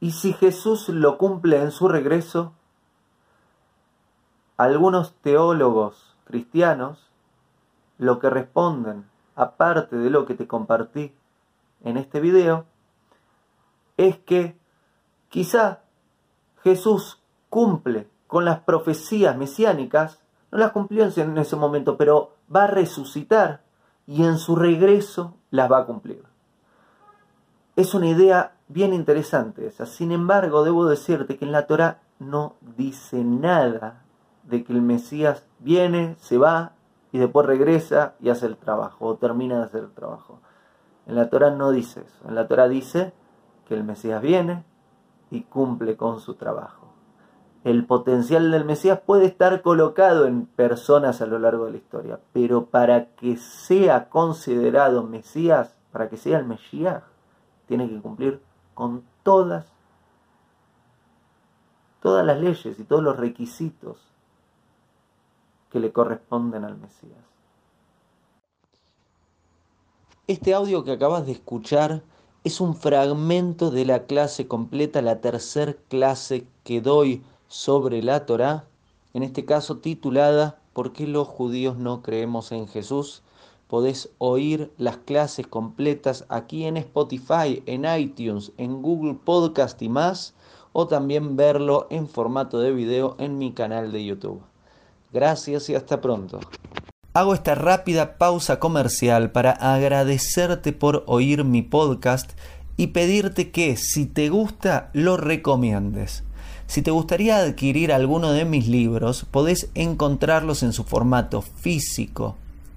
Y si Jesús lo cumple en su regreso, algunos teólogos cristianos lo que responden, aparte de lo que te compartí en este video, es que quizá Jesús cumple con las profecías mesiánicas, no las cumplió en ese momento, pero va a resucitar y en su regreso las va a cumplir. Es una idea bien interesante esa. Sin embargo, debo decirte que en la Torah no dice nada de que el Mesías viene, se va y después regresa y hace el trabajo o termina de hacer el trabajo. En la Torah no dice eso. En la Torah dice que el Mesías viene y cumple con su trabajo. El potencial del Mesías puede estar colocado en personas a lo largo de la historia, pero para que sea considerado Mesías, para que sea el Mesías, tiene que cumplir con todas todas las leyes y todos los requisitos que le corresponden al Mesías. Este audio que acabas de escuchar es un fragmento de la clase completa, la tercera clase que doy sobre la Torá, en este caso titulada ¿Por qué los judíos no creemos en Jesús? Podés oír las clases completas aquí en Spotify, en iTunes, en Google Podcast y más, o también verlo en formato de video en mi canal de YouTube. Gracias y hasta pronto. Hago esta rápida pausa comercial para agradecerte por oír mi podcast y pedirte que si te gusta lo recomiendes. Si te gustaría adquirir alguno de mis libros, podés encontrarlos en su formato físico